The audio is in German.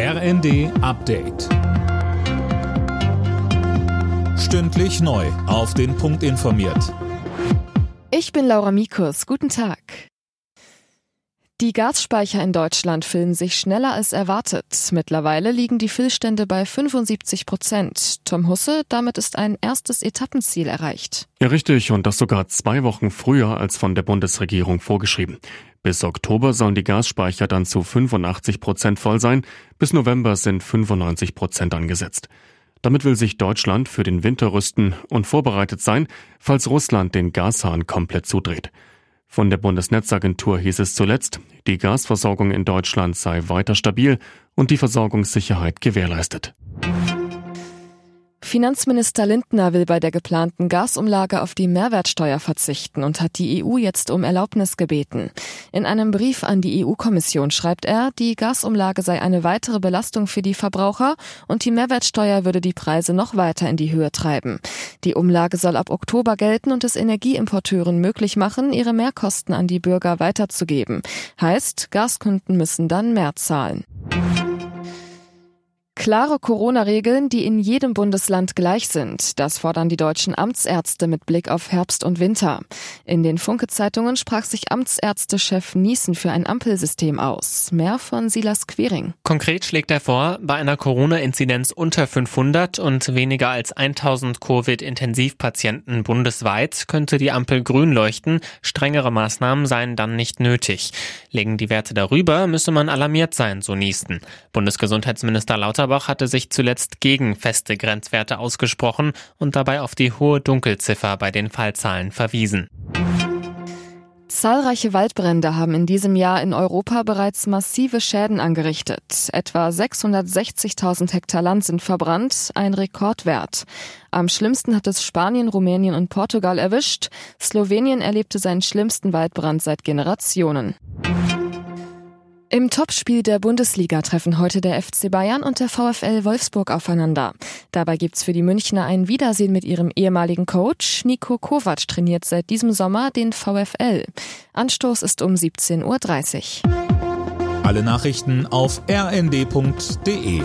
RND Update. Stündlich neu. Auf den Punkt informiert. Ich bin Laura Mikus. Guten Tag. Die Gasspeicher in Deutschland füllen sich schneller als erwartet. Mittlerweile liegen die Füllstände bei 75 Prozent. Tom Husse, damit ist ein erstes Etappenziel erreicht. Ja, richtig. Und das sogar zwei Wochen früher als von der Bundesregierung vorgeschrieben. Bis Oktober sollen die Gasspeicher dann zu 85 Prozent voll sein. Bis November sind 95 Prozent angesetzt. Damit will sich Deutschland für den Winter rüsten und vorbereitet sein, falls Russland den Gashahn komplett zudreht. Von der Bundesnetzagentur hieß es zuletzt, die Gasversorgung in Deutschland sei weiter stabil und die Versorgungssicherheit gewährleistet. Finanzminister Lindner will bei der geplanten Gasumlage auf die Mehrwertsteuer verzichten und hat die EU jetzt um Erlaubnis gebeten. In einem Brief an die EU-Kommission schreibt er, die Gasumlage sei eine weitere Belastung für die Verbraucher und die Mehrwertsteuer würde die Preise noch weiter in die Höhe treiben. Die Umlage soll ab Oktober gelten und es Energieimporteuren möglich machen, ihre Mehrkosten an die Bürger weiterzugeben. Heißt, Gaskunden müssen dann mehr zahlen. Klare Corona-Regeln, die in jedem Bundesland gleich sind. Das fordern die deutschen Amtsärzte mit Blick auf Herbst und Winter. In den Funke-Zeitungen sprach sich Amtsärztechef Niesen für ein Ampelsystem aus. Mehr von Silas Quering. Konkret schlägt er vor, bei einer Corona-Inzidenz unter 500 und weniger als 1000 Covid-Intensivpatienten bundesweit könnte die Ampel grün leuchten. Strengere Maßnahmen seien dann nicht nötig. Legen die Werte darüber, müsse man alarmiert sein, so Niesen. Bundesgesundheitsminister Lauter Lauterbach hatte sich zuletzt gegen feste Grenzwerte ausgesprochen und dabei auf die hohe Dunkelziffer bei den Fallzahlen verwiesen. Zahlreiche Waldbrände haben in diesem Jahr in Europa bereits massive Schäden angerichtet. Etwa 660.000 Hektar Land sind verbrannt, ein Rekordwert. Am schlimmsten hat es Spanien, Rumänien und Portugal erwischt. Slowenien erlebte seinen schlimmsten Waldbrand seit Generationen. Im Topspiel der Bundesliga treffen heute der FC Bayern und der VfL Wolfsburg aufeinander. Dabei gibt's für die Münchner ein Wiedersehen mit ihrem ehemaligen Coach. Nico Kovac trainiert seit diesem Sommer den VfL. Anstoß ist um 17.30 Uhr. Alle Nachrichten auf rnd.de